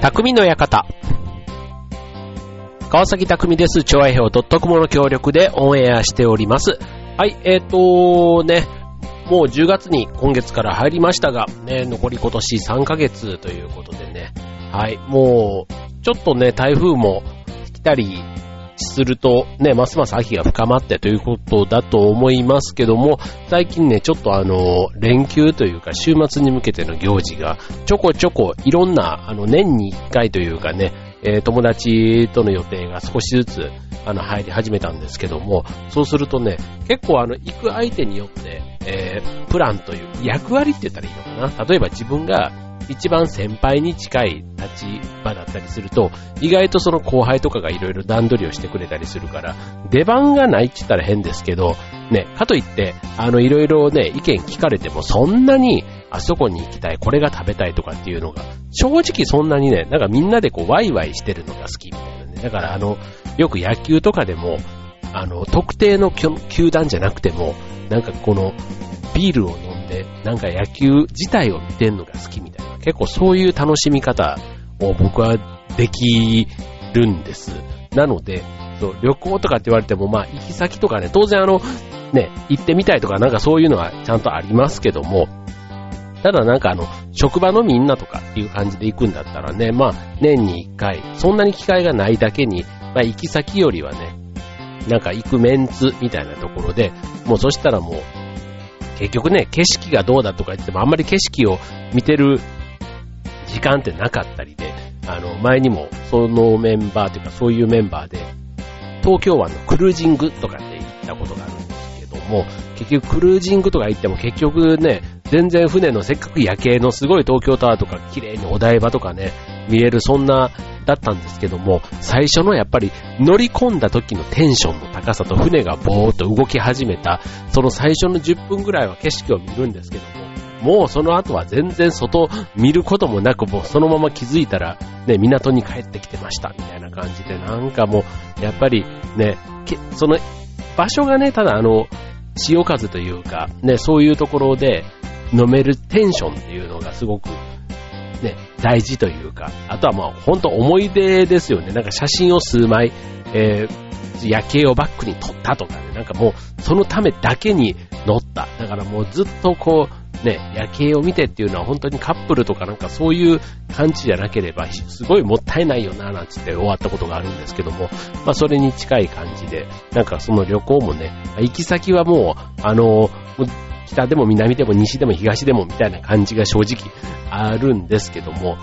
匠の館。川崎匠です。超愛表 .com の協力でオンエアしております。はい、えーとね、もう10月に今月から入りましたが、ね、残り今年3ヶ月ということでね、はい、もう、ちょっとね、台風も来たりすると、ね、ますます秋が深まってということだと思いますけども、最近ね、ちょっとあの、連休というか週末に向けての行事が、ちょこちょこいろんな、あの、年に1回というかね、えー、友達との予定が少しずつ、あの、入り始めたんですけども、そうするとね、結構あの、行く相手によって、えー、プランという、役割って言ったらいいのかな。例えば自分が一番先輩に近い立場だったりすると、意外とその後輩とかがいろいろ段取りをしてくれたりするから、出番がないって言ったら変ですけど、ね、かといって、あの、いろいろね、意見聞かれてもそんなに、あそこに行きたい、これが食べたいとかっていうのが、正直そんなにね、なんかみんなでこうワイワイしてるのが好きみたいなね。だからあの、よく野球とかでも、あの、特定の球団じゃなくても、なんかこの、ビールを飲んで、なんか野球自体を見てんのが好きみたいな。結構そういう楽しみ方を僕はできるんです。なので、そう旅行とかって言われても、まあ、行き先とかね、当然あの、ね、行ってみたいとかなんかそういうのはちゃんとありますけども、ただなんかあの、職場のみんなとかっていう感じで行くんだったらね、まあ、年に一回、そんなに機会がないだけに、まあ、行き先よりはね、なんか行くメンツみたいなところで、もうそしたらもう、結局ね、景色がどうだとか言ってもあんまり景色を見てる時間ってなかったりで、あの、前にもそのメンバーというかそういうメンバーで、東京湾のクルージングとかって行ったことがあるんですけども、結局クルージングとか行っても結局ね、全然船のせっかく夜景のすごい東京タワーとか綺麗にお台場とかね、見えるそんなだったんですけども、最初のやっぱり乗り込んだ時のテンションの高さと船がぼーっと動き始めた、その最初の10分ぐらいは景色を見るんですけども、うその後は全然外見ることもなく、もうそのまま気づいたら、ね、港に帰ってきてました、みたいな感じで、なんかもう、やっぱりね、その場所がね、ただあの、潮風というか、ね、そういうところで飲めるテンションっていうのがすごくね、大事というか、あとはまあ本当思い出ですよね。なんか写真を数枚、えー、夜景をバックに撮ったとかね、なんかもうそのためだけに乗った。だからもうずっとこう、ね、夜景を見てっていうのは本当にカップルとかなんかそういう感じじゃなければ、すごいもったいないよな、なんつって終わったことがあるんですけども、まあそれに近い感じで、なんかその旅行もね、行き先はもう、あの、北でも南でも西でも東でもみたいな感じが正直あるんですけども、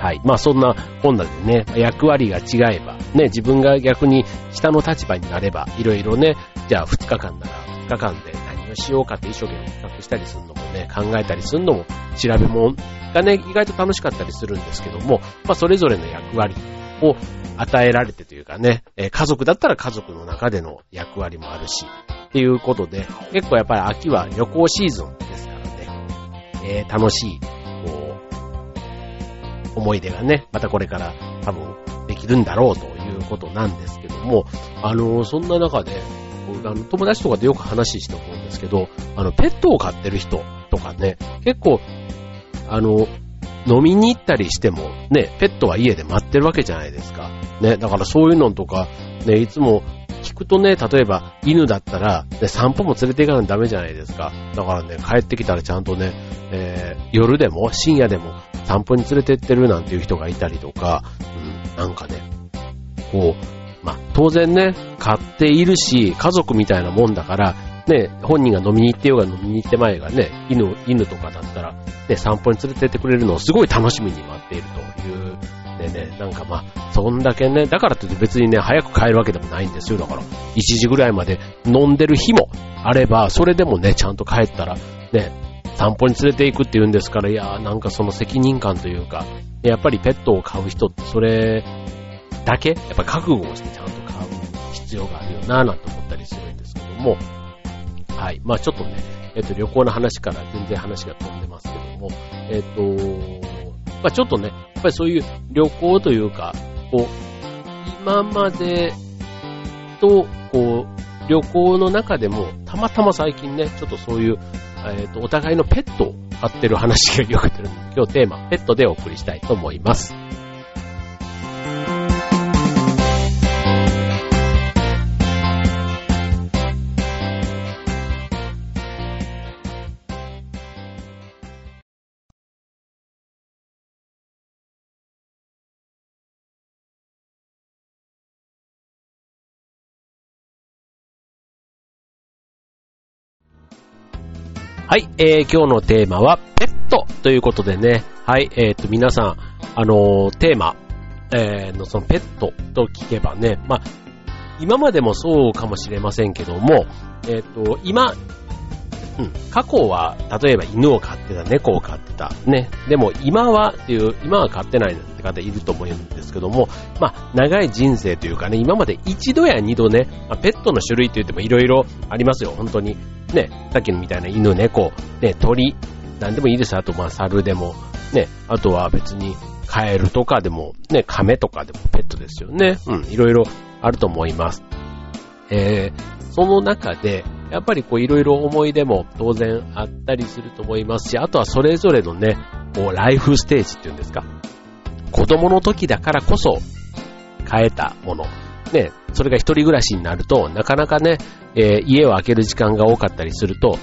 はい。まあそんな本なでね、役割が違えば、ね、自分が逆に下の立場になれば、いろいろね、じゃあ2日間なら2日間でしようかって一生懸命企画したりするのもね、考えたりするのも調べ物がね、意外と楽しかったりするんですけども、まあそれぞれの役割を与えられてというかね、家族だったら家族の中での役割もあるし、っていうことで、結構やっぱり秋は旅行シーズンですからね、えー、楽しい、こう、思い出がね、またこれから多分できるんだろうということなんですけども、あのー、そんな中で、あの友達とかでよく話して思うんですけど、あの、ペットを飼ってる人とかね、結構、あの、飲みに行ったりしても、ね、ペットは家で待ってるわけじゃないですか。ね、だからそういうのとか、ね、いつも聞くとね、例えば犬だったら、ね、散歩も連れて行かないとダメじゃないですか。だからね、帰ってきたらちゃんとね、えー、夜でも深夜でも散歩に連れてってるなんていう人がいたりとか、うん、なんかね、こう、まあ、当然ね、飼っているし、家族みたいなもんだから、ね、本人が飲みに行ってようが飲みに行って前がね、犬、犬とかだったら、ね、散歩に連れてってくれるのをすごい楽しみに待っているというでね、なんかまあ、そんだけね、だからといって別にね、早く帰るわけでもないんですよ。だから、1時ぐらいまで飲んでる日もあれば、それでもね、ちゃんと帰ったら、ね、散歩に連れて行くって言うんですから、いやなんかその責任感というか、やっぱりペットを飼う人ってそれだけ、やっぱ覚悟をしてちゃんと飼う必要があるよなぁなんて思ったりするんですけども、はい。まあちょっとね、えっと、旅行の話から全然話が飛んでますけども、えっと、まあちょっとね、やっぱりそういう旅行というか、こう、今までと、こう、旅行の中でも、たまたま最近ね、ちょっとそういう、えっ、ー、と、お互いのペットを飼ってる話がよく出る、今日テーマ、ペットでお送りしたいと思います。はい、えー、今日のテーマはペットということでね、はい、えっ、ー、と、皆さん、あのー、テーマ、えー、のそのペットと聞けばね、まあ、今までもそうかもしれませんけども、えっ、と、今、うん、過去は、例えば犬を飼ってた、猫を飼ってた、ね。でも今はっていう、今は飼ってないって方いると思うんですけども、まあ、長い人生というかね、今まで一度や二度ね、まあ、ペットの種類って言ってもいろいろありますよ、本当に。ね、さっきのみたいな犬、猫、ね、鳥、なんでもいいです。あと、まあ、猿でも、ね、あとは別に、カエルとかでも、ね、亀とかでも。ペットですよね。うん、いろいろあると思います。えー、その中で、やっぱりこういろいろ思い出も当然あったりすると思いますし、あとはそれぞれのね、こうライフステージっていうんですか。子供の時だからこそ変えたもの。ね、それが一人暮らしになると、なかなかね、えー、家を開ける時間が多かったりすると、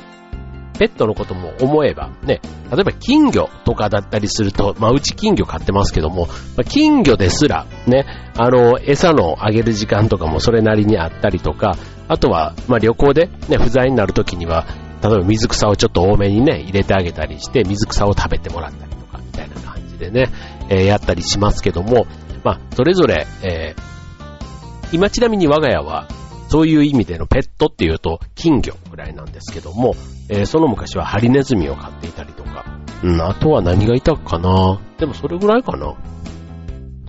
ペットのことも思えば、ね、例えば金魚とかだったりすると、まあうち金魚飼ってますけども、まあ、金魚ですら、ね、あの、餌のあげる時間とかもそれなりにあったりとか、あとは、まあ旅行でね、不在になるときには、例えば水草をちょっと多めにね、入れてあげたりして、水草を食べてもらったりとか、みたいな感じでね、えー、やったりしますけども、まあ、それぞれ、えー、今ちなみに我が家は、そういう意味でのペットっていうと金魚ぐらいなんですけども、えー、その昔はハリネズミを飼っていたりとか、うん、あとは何がいたかな。でもそれぐらいかな。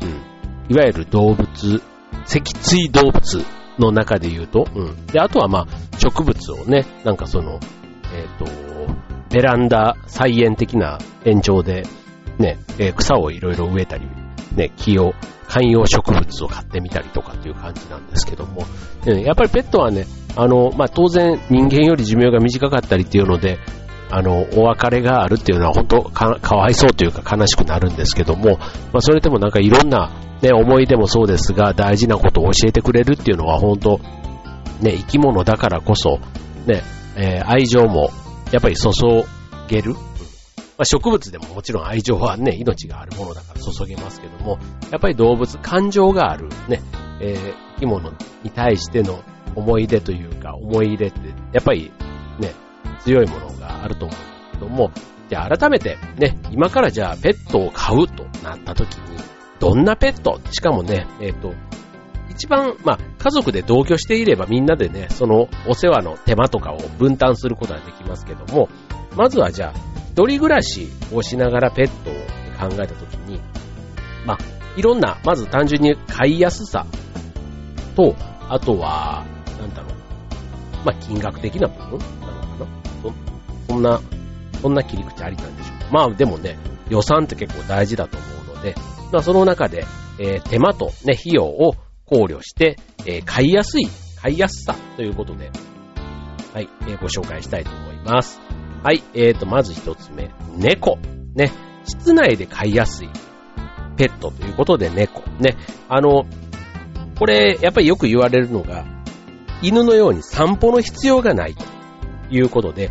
うん。いわゆる動物、脊椎動物。の中で言うと、うん。で、あとはまあ、植物をね、なんかその、えっ、ー、と、ベランダ菜園的な延長で、ね、えー、草をいろいろ植えたり、ね、木を観葉植物を買ってみたりとかっていう感じなんですけども、やっぱりペットはね、あの、まあ、当然人間より寿命が短かったりっていうので、あの、お別れがあるっていうのは本当か、かわいそうというか悲しくなるんですけども、まあ、それでもなんかいろんな、ね、思い出もそうですが、大事なことを教えてくれるっていうのは本当、ね、生き物だからこそ、ね、えー、愛情もやっぱり注げる、まあ、植物でももちろん愛情はね、命があるものだから注げますけども、やっぱり動物、感情があるね、えー、生き物に対しての思い出というか、思い入れって、やっぱりね、強いものがあると思うんですけども、じゃあ改めてね、今からじゃあペットを飼うとなった時に、どんなペット？しかもね、えっ、ー、と、一番、まあ、家族で同居していればみんなでね、そのお世話の手間とかを分担することができますけども、まずはじゃあ、一人暮らしをしながらペットを考えたときに、まあ、いろんな、まず単純に飼いやすさと、あとは、なんだろう、まあ、金額的な部分なのかな？そんな、そんな切り口ありなんでしょうまあ、でもね、予算って結構大事だと思うので、まあ、その中で、えー、手間とね、費用を考慮して、えー、買いやすい、買いやすさということで、はい、えー、ご紹介したいと思います。はい、えーと、まず一つ目。猫。ね。室内で飼いやすいペットということで猫。ね。あの、これ、やっぱりよく言われるのが、犬のように散歩の必要がないということで、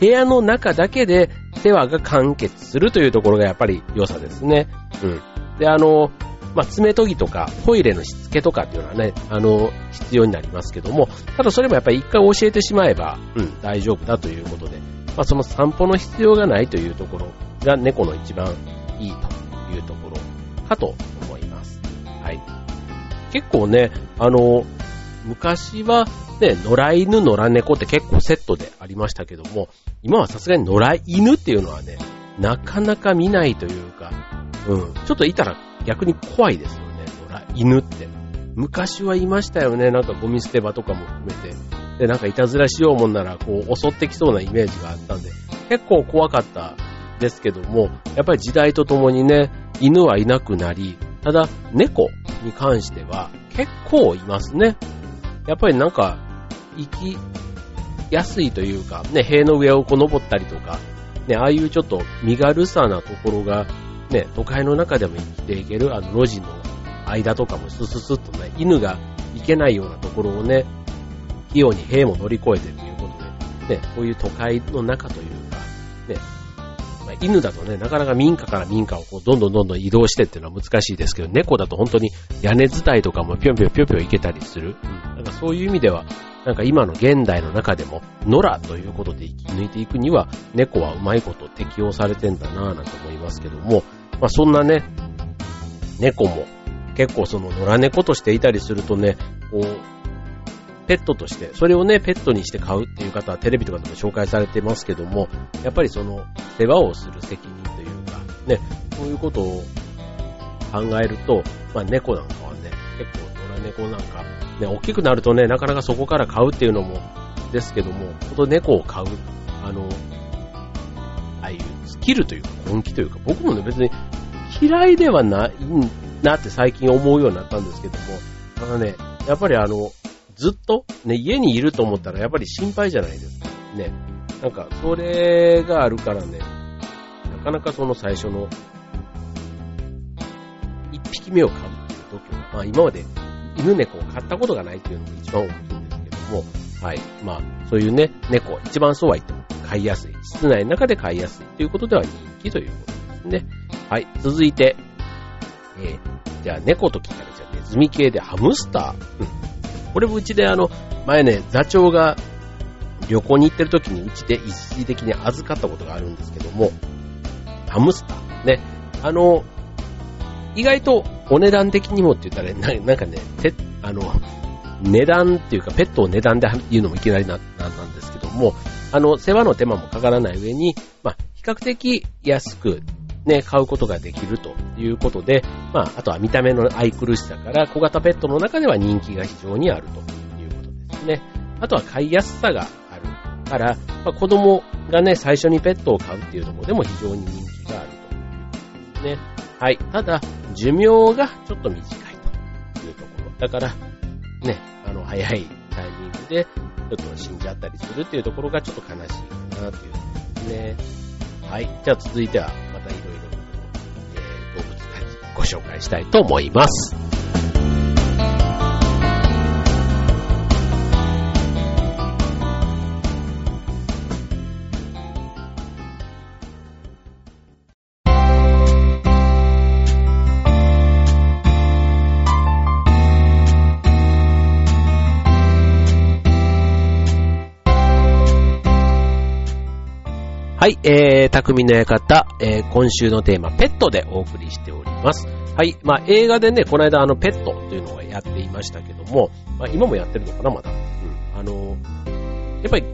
部屋の中だけで世話が完結するというところがやっぱり良さですね。うん。で、あの、まあ、爪研ぎとか、トイレのしつけとかっていうのはね、あの、必要になりますけども、ただそれもやっぱり一回教えてしまえば、うん、大丈夫だということで、まあ、その散歩の必要がないというところが猫の一番いいというところかと思います。はい。結構ね、あの、昔はね、野良犬、野良猫って結構セットでありましたけども、今はさすがに野良犬っていうのはね、なかなか見ないというか、うん、ちょっといたら逆に怖いですよね、野良犬って。昔はいましたよね、なんかゴミ捨て場とかも含めて。で、なんかいたずらしようもんなら、こう、襲ってきそうなイメージがあったんで、結構怖かったですけども、やっぱり時代とともにね、犬はいなくなり、ただ、猫に関しては結構いますね。やっぱりなんか、生きやすいというか、ね、塀の上をこう登ったりとか、ね、ああいうちょっと身軽さなところが、ね、都会の中でも生きていける、あの路地の間とかもスススッとね、犬が行けないようなところをね、器用に兵も乗り越えてということで、ね、こういう都会の中というか、ね、まあ、犬だとね、なかなか民家から民家をこうどんどんどんどん移動してっていうのは難しいですけど、猫だと本当に屋根伝いとかもぴょんぴょんぴょんぴょん行けたりする。うん。なんかそういう意味では、なんか今の現代の中でも、野良ということで生き抜いていくには、猫はうまいこと適用されてんだなぁなんて思いますけども、まあそんなね、猫も結構その野良猫としていたりするとね、こう、ペットとして、それをね、ペットにして買うっていう方はテレビとかでも紹介されてますけども、やっぱりその世話をする責任というか、ね、そういうことを考えると、まあ猫なんかはね、結構野良猫なんか、ね、大きくなるとね、なかなかそこから買うっていうのも、ですけども、ほんと猫を飼う、あの、ああいうスキルというか根気というか、僕もね別に嫌いではないなって最近思うようになったんですけども、ただね、やっぱりあの、ずっと、ね、家にいると思ったらやっぱり心配じゃないですか。ね。なんか、それがあるからね、なかなかその最初の、一匹目を飼うっていう時は、まあ今まで犬猫を飼ったことがないっていうのが一番大きいんですけども、はい。まあ、そういうね、猫、一番そうは言っても飼いやすい。室内の中で飼いやすいということでは人気ということですね。はい。続いて、えー、じゃあ猫と聞いたら、じゃあネズミ系でハムスター。うん。これもうちであの、前ね、座長が旅行に行ってる時にうちで一時的に預かったことがあるんですけども、ハムスター。ね。あの、意外とお値段的にもって言ったら、ななんかね、てあの、値段っていうか、ペットを値段で言うのもいきなりな、なんですけども、あの、世話の手間もかからない上に、まあ、比較的安くね、買うことができるということで、まあ、あとは見た目の愛くるしさから小型ペットの中では人気が非常にあるということですね。あとは飼いやすさがあるから、まあ、子供がね、最初にペットを飼うっていうところでも非常に人気があるということですね。はい。ただ、寿命がちょっと短いというところ。だから、ね、あの、早いタイミングで、ちょっと死んじゃったりするっていうところがちょっと悲しいかなということですね。はい。じゃあ続いては、またいろいろ、えー、動物たちご紹介したいと思います。はい、えー、匠の館、えー、今週のテーマ、ペットでお送りしております。はい、まあ映画でね、この間あの、ペットというのをやっていましたけども、まあ今もやってるのかな、まだ。うん。あの、やっぱり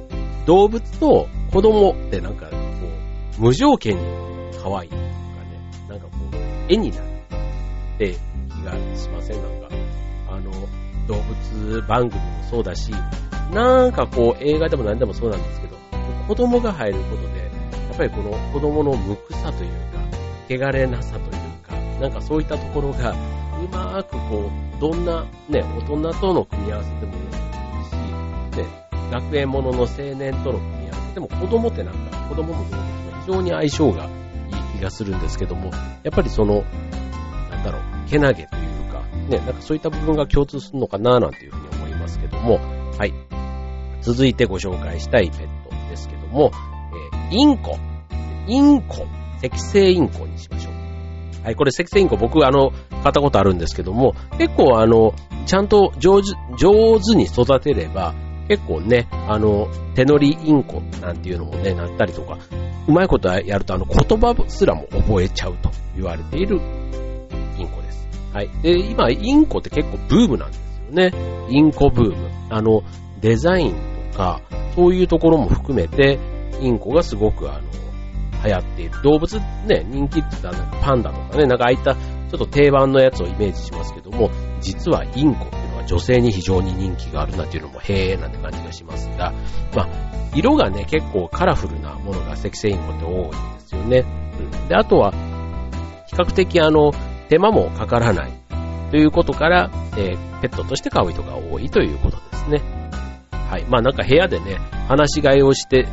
動物と子供ってなんか、こう、無条件に可愛いとかね、なんかこう、絵になるって気がしません？なんか、あの、動物番組もそうだし、なんかこう、映画でも何でもそうなんですけど、子供が入ることで、やっぱりこの子供の無垢さというか、汚れなさというか、なんかそういったところが、うまーくこう、どんなね、大人との組み合わせでもいいし、ね、学園ものの青年との組み合わせでも子供ってなんか、子供も動物も非常に相性がいい気がするんですけども、やっぱりその、なんだろう、けなげというか、ね、なんかそういった部分が共通するのかななんていうふうに思いますけども、はい。続いてご紹介したいペットですけども、インコ。インコ。赤星インコにしましょう。はい、これ赤星インコ僕あの、買ったことあるんですけども、結構あの、ちゃんと上手、上手に育てれば、結構ね、あの、手乗りインコなんていうのもね、なったりとか、うまいことやるとあの言葉すらも覚えちゃうと言われているインコです。はい。で、今、インコって結構ブームなんですよね。インコブーム。あの、デザインとか、そういうところも含めて、インコがすごくあの、流行っている。動物ね、人気って言ったらパンダとかね、なんかああいったちょっと定番のやつをイメージしますけども、実はインコっていうのは女性に非常に人気があるなっていうのもへえなんて感じがしますが、まあ、色がね、結構カラフルなものが赤星インコって多いんですよね。うん。で、あとは、比較的あの、手間もかからないということから、えー、ペットとして飼う人が多いということですね。はい。まあなんか部屋でね、話し飼いをして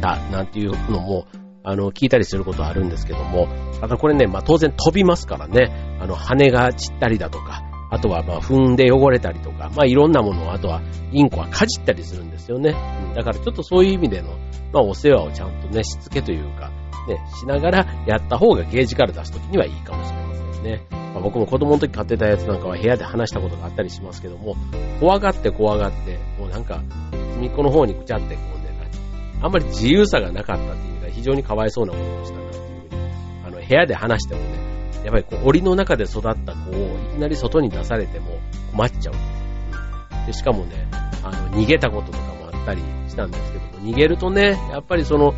たなんていうのも、あの、聞いたりすることあるんですけども、あとこれね、まあ当然飛びますからね、あの、羽が散ったりだとか、あとはま踏んで汚れたりとか、まあいろんなものを、あとはインコはかじったりするんですよね。うん、だからちょっとそういう意味での、まあお世話をちゃんとね、しつけというか、ね、しながらやった方がゲージから出すときにはいいかもしれませんね。まあ、僕も子供の時飼ってたやつなんかは部屋で話したことがあったりしますけども、怖がって怖がって、もうなんか、隅っこの方にぐちゃってこうね、あんまり自由さがなかったっていう意味では非常にかわいそうなことをしたなっていうふうに、あの、部屋で話してもね、やっぱりこう、檻の中で育った子をいきなり外に出されても困っちゃう。で、しかもね、あの、逃げたこととかもあったりしたんですけども、逃げるとね、やっぱりその、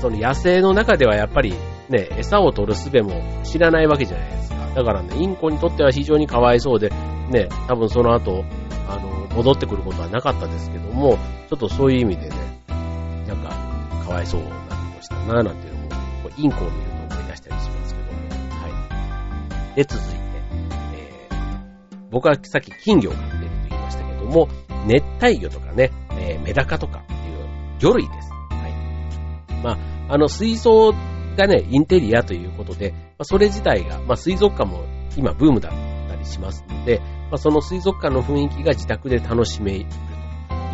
その野生の中ではやっぱりね、餌を取る術も知らないわけじゃないですか。だからね、インコにとっては非常にかわいそうで、ね、多分その後、あの、戻ってくることはなかったですけども、ちょっとそういう意味でね、か、わいそうなことしたな、なんていうのも、こうインコを見ると思い出したりしますけど、はい。で、続いて、えー、僕はさっき金魚を飼ってると言いましたけども、熱帯魚とかね、えー、メダカとかっていう魚類です。はい。まあ、あの、水槽がね、インテリアということで、まあ、それ自体が、まあ、水族館も今ブームだったりしますので、まあ、その水族館の雰囲気が自宅で楽しめる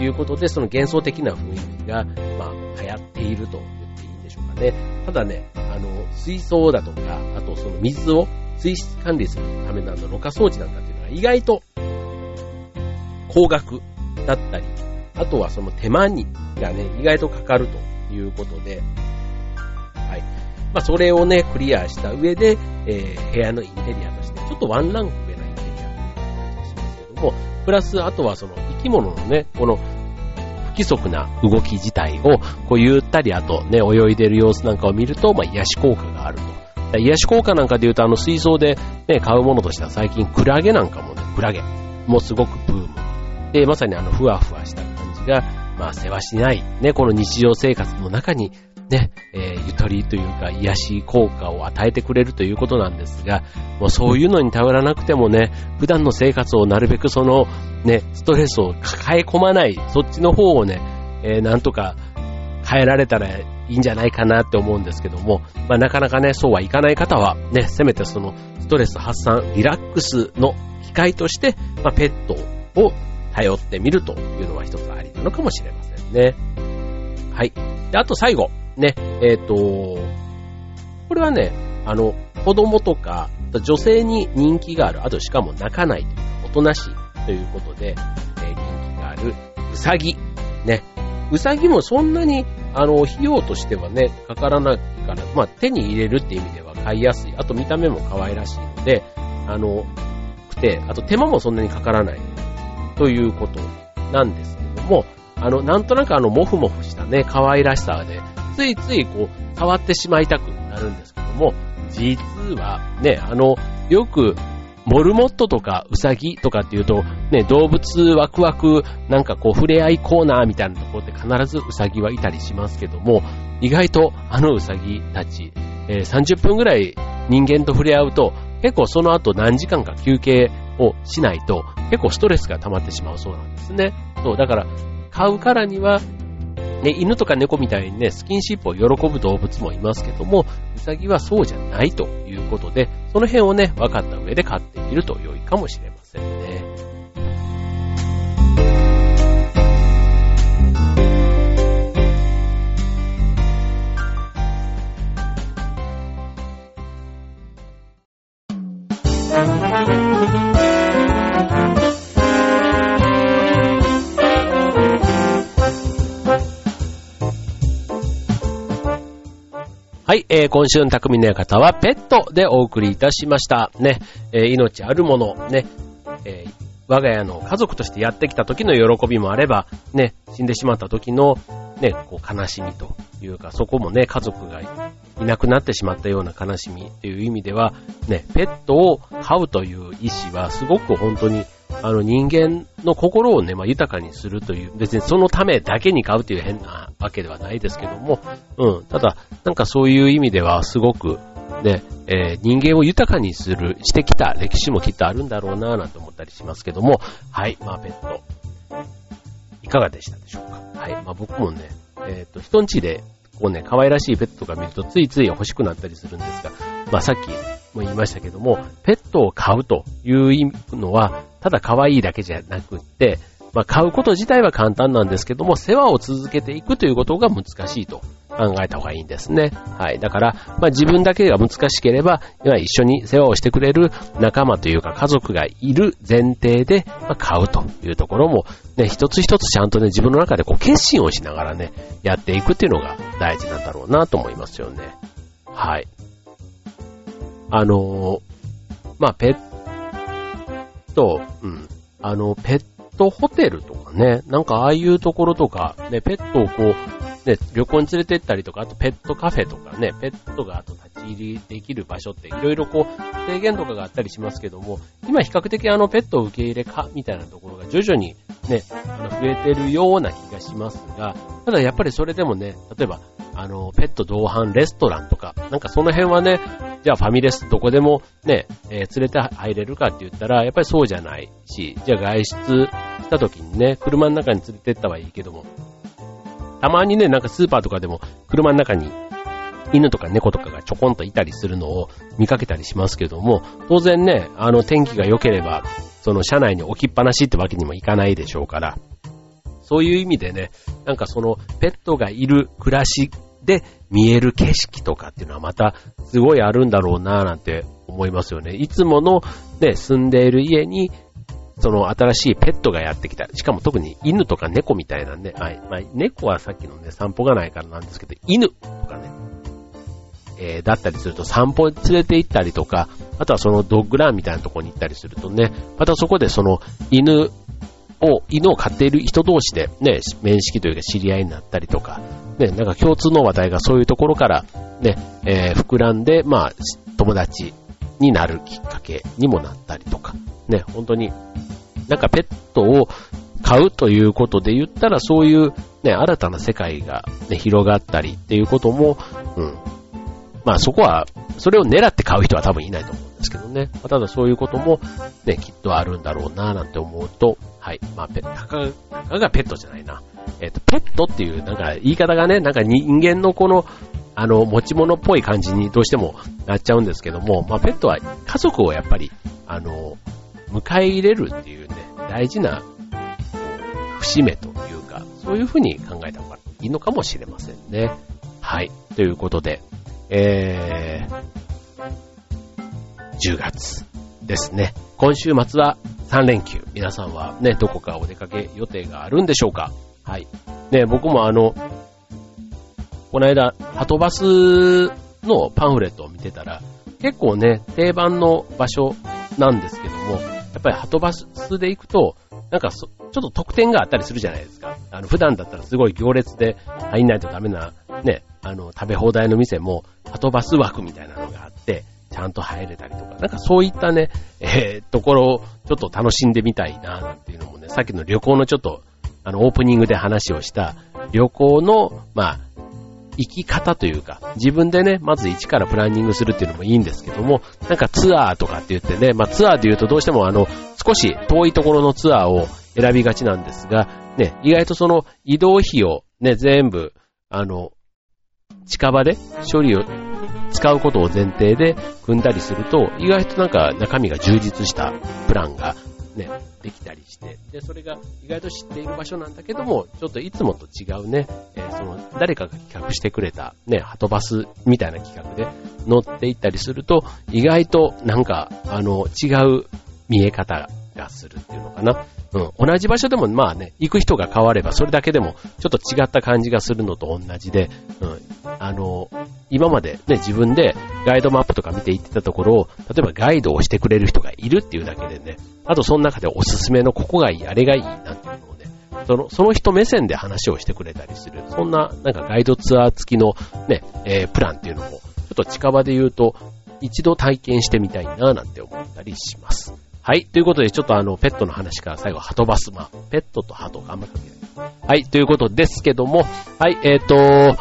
いうことで、その幻想的な雰囲気が、まあ、流行っていると言っていいんでしょうかね。ただね、あの、水槽だとか、あとその水を水質管理するためのあの、ろ過装置なんかっていうのは意外と高額だったり、あとはその手間にがね、意外とかかるということで、はい。まあ、それをね、クリアした上で、えー、部屋のインテリアとして、ちょっとワンランク上のインテリアという感じがしますけども、プラス、あとはそのき物のね、この不規則な動き自体を、こうゆったりあとね、泳いでる様子なんかを見ると、まあ、癒し効果があると。癒し効果なんかで言うと、あの水槽でね、買うものとしては最近クラゲなんかもね、クラゲもすごくブーム。で、まさにあの、ふわふわした感じが、まあ、世話しない、ね、この日常生活の中にね、えー、ゆとりというか癒し効果を与えてくれるということなんですが、もうそういうのに頼らなくてもね、普段の生活をなるべくその、ね、ストレスを抱え込まない、そっちの方をね、えー、なんとか変えられたらいいんじゃないかなって思うんですけども、まあ、なかなかね、そうはいかない方は、ね、せめてそのストレス発散、リラックスの機会として、まあ、ペットを頼ってみるというのは一つありなのかもしれませんね。はい。で、あと最後、ね、えっ、ー、と、これはね、あの、子供とか、女性に人気がある、あとしかも泣かないというか、おとなしいということで、えー、人気がある、うさぎ。ね。うさぎもそんなに、あの、費用としてはね、かからないから、まあ、手に入れるっていう意味では買いやすい。あと見た目も可愛らしいので、あの、くて、あと手間もそんなにかからない。ということなんですけども、あの、なんとなくあの、もふもふしたね、可愛らしさで、ついついこう、触ってしまいたくなるんですけども、実はね、あの、よく、モルモットとかウサギとかっていうと、ね、動物ワクワク、なんかこう、触れ合いコーナーみたいなところで必ずウサギはいたりしますけども、意外とあのウサギたち、えー、30分ぐらい人間と触れ合うと、結構その後何時間か休憩をしないと、結構ストレスが溜まってしまうそうなんですね。そう、だから、買うからには、ね、犬とか猫みたいにね、スキンシップを喜ぶ動物もいますけども、ウサギはそうじゃないということで、その辺をね、分かった上で飼ってみると良いかもしれませんね。はい、えー、今週の匠の館はペットでお送りいたしました。ね、えー、命あるもの、ね、えー、我が家の家族としてやってきた時の喜びもあれば、ね、死んでしまった時の、ね、こう悲しみというか、そこもね、家族がいなくなってしまったような悲しみという意味では、ね、ペットを飼うという意思はすごく本当にあの人間の心をね、まあ、豊かにするという、別にそのためだけに買うという変なわけではないですけども、うん、ただ、なんかそういう意味ではすごく、ね、えー、人間を豊かにする、してきた歴史もきっとあるんだろうなぁなんて思ったりしますけども、はい、まあペット、いかがでしたでしょうか？はい、まあ僕もね、えっ、ー、と、人んちで、こうね、可愛らしいペットが見るとついつい欲しくなったりするんですが、まあさっきも言いましたけども、ペットを飼うというのは、ただ可愛いだけじゃなくって、まあ、買うこと自体は簡単なんですけども、世話を続けていくということが難しいと。考えた方がいいんですね。はい。だから、まあ自分だけが難しければ、今一緒に世話をしてくれる仲間というか家族がいる前提で、まあ、買うというところも、ね、一つ一つちゃんとね、自分の中でこう決心をしながらね、やっていくっていうのが大事なんだろうなと思いますよね。はい。あのー、まあ、ペット、うん。あの、ペットホテルとかね、なんかああいうところとか、ね、ペットをこう、ね、旅行に連れてったりとか、あとペットカフェとかね、ペットがあと立ち入りできる場所っていろいろこう、制限とかがあったりしますけども、今比較的あのペット受け入れかみたいなところが徐々にね、あの増えてるような気がしますが、ただやっぱりそれでもね、例えば、あの、ペット同伴レストランとか、なんかその辺はね、じゃあファミレスどこでもね、えー、連れて入れるかって言ったら、やっぱりそうじゃないし、じゃあ外出した時にね、車の中に連れてったはいいけども、たまにね、なんかスーパーとかでも車の中に犬とか猫とかがちょこんといたりするのを見かけたりしますけども、当然ね、あの天気が良ければ、その車内に置きっぱなしってわけにもいかないでしょうから、そういう意味でね、なんかそのペットがいる暮らしで見える景色とかっていうのはまたすごいあるんだろうなぁなんて思いますよね。いつものね、住んでいる家にその新しいペットがやってきた。しかも特に犬とか猫みたいなね、はい。まあ、猫はさっきのね、散歩がないからなんですけど、犬とかね、えー、だったりすると散歩に連れて行ったりとか、あとはそのドッグランみたいなところに行ったりするとね、またそこでその犬を、犬を飼っている人同士でね、面識というか知り合いになったりとか、ね、なんか共通の話題がそういうところからね、えー、膨らんで、まあ、友達になるきっかけにもなったりとか、ね、本当に、なんかペットを買うということで言ったら、そういうね、新たな世界が、ね、広がったりっていうことも、うん、まあそこは、それを狙って買う人は多分いないと思うんですけどね。まあ、ただそういうこともね、きっとあるんだろうななんて思うと、はい。まあ、ペたか、たかがペットじゃないな。えっ、と、ペットっていう、なんか言い方がね、なんか人間のこの、あの、持ち物っぽい感じにどうしてもなっちゃうんですけども、まあ、ペットは家族をやっぱり、あの、迎え入れるっていうね、大事な節目というか、そういうふうに考えた方がいいのかもしれませんね。はい。ということで、えー、10月ですね。今週末は3連休。皆さんはね、どこかお出かけ予定があるんでしょうか？はい。ね、僕もあの、この間、ハトバスのパンフレットを見てたら、結構ね、定番の場所なんですけども、やっぱりハトバスで行くと、なんかちょっと特典があったりするじゃないですか。あの、普段だったらすごい行列で入んないとダメな、ね、あの、食べ放題の店も、はとバス枠みたいなのがあって、ちゃんと入れたりとか、なんかそういったね、えー、ところをちょっと楽しんでみたいな、なんていうのもね、さっきの旅行のちょっと、あの、オープニングで話をした旅行の、まあ、生き方というか、自分でね、まず一からプランニングするっていうのもいいんですけども、なんかツアーとかって言ってね、まあツアーで言うとどうしてもあの、少し遠いところのツアーを選びがちなんですが、ね、意外とその移動費をね、全部、あの、近場で処理を使うことを前提で組んだりすると、意外となんか中身が充実したプランがね、できたりして、で、それが意外と知っている場所なんだけども、ちょっといつもと違うね、えー、その、誰かが企画してくれたね、ハトバスみたいな企画で乗っていったりすると、意外となんか、あの、違う見え方がするっていうのかな。うん。同じ場所でもまあね、行く人が変わればそれだけでもちょっと違った感じがするのと同じで、うん。あの、今までね、自分でガイドマップとか見て行ってたところを、例えばガイドをしてくれる人がいるっていうだけでね、あとその中でおすすめのここがいい、あれがいいなんていうのをね、その、その人目線で話をしてくれたりする、そんななんかガイドツアー付きのね、えー、プランっていうのも、ちょっと近場で言うと、一度体験してみたいななんて思ったりします。はい。ということで、ちょっとあの、ペットの話から最後、ハトバス。まあ、ペットとハトがあんまり関係ない。はい。ということですけども、はい。えっ、ー、と、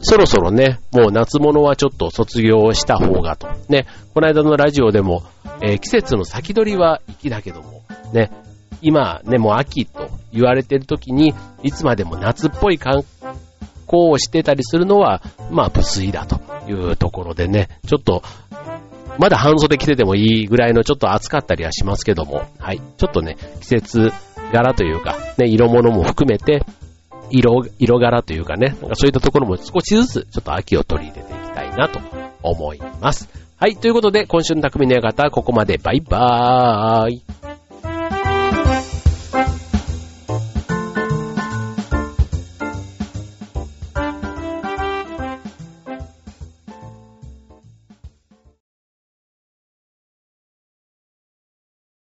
そろそろね、もう夏物はちょっと卒業した方がと。ね。この間のラジオでも、えー、季節の先取りは粋だけども、ね。今ね、もう秋と言われてる時に、いつまでも夏っぽい観光をしてたりするのは、まあ、不粋だというところでね、ちょっと、まだ半袖着ててもいいぐらいのちょっと暑かったりはしますけども、はい。ちょっとね、季節柄というか、ね、色物も含めて、色、色柄というかね、なんかそういったところも少しずつちょっと秋を取り入れていきたいなと思います。はい、ということで今週の匠の館はここまでバイバーイ。